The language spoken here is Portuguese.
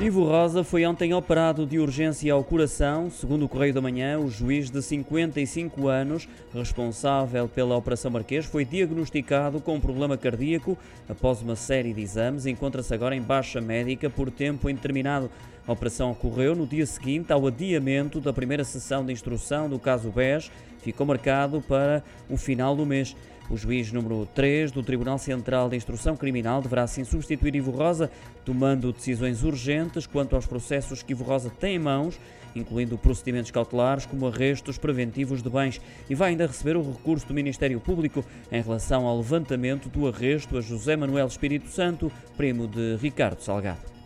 Ivo Rosa foi ontem operado de urgência ao coração. Segundo o Correio da Manhã, o juiz de 55 anos, responsável pela Operação Marquês, foi diagnosticado com um problema cardíaco após uma série de exames. Encontra-se agora em baixa médica por tempo indeterminado. A operação ocorreu no dia seguinte ao adiamento da primeira sessão de instrução do caso BES. Ficou marcado para o final do mês. O juiz número 3 do Tribunal Central de Instrução Criminal deverá assim substituir Ivo Rosa, tomando decisões urgentes quanto aos processos que Ivo Rosa tem em mãos, incluindo procedimentos cautelares como arrestos preventivos de bens, e vai ainda receber o recurso do Ministério Público em relação ao levantamento do arresto a José Manuel Espírito Santo, primo de Ricardo Salgado.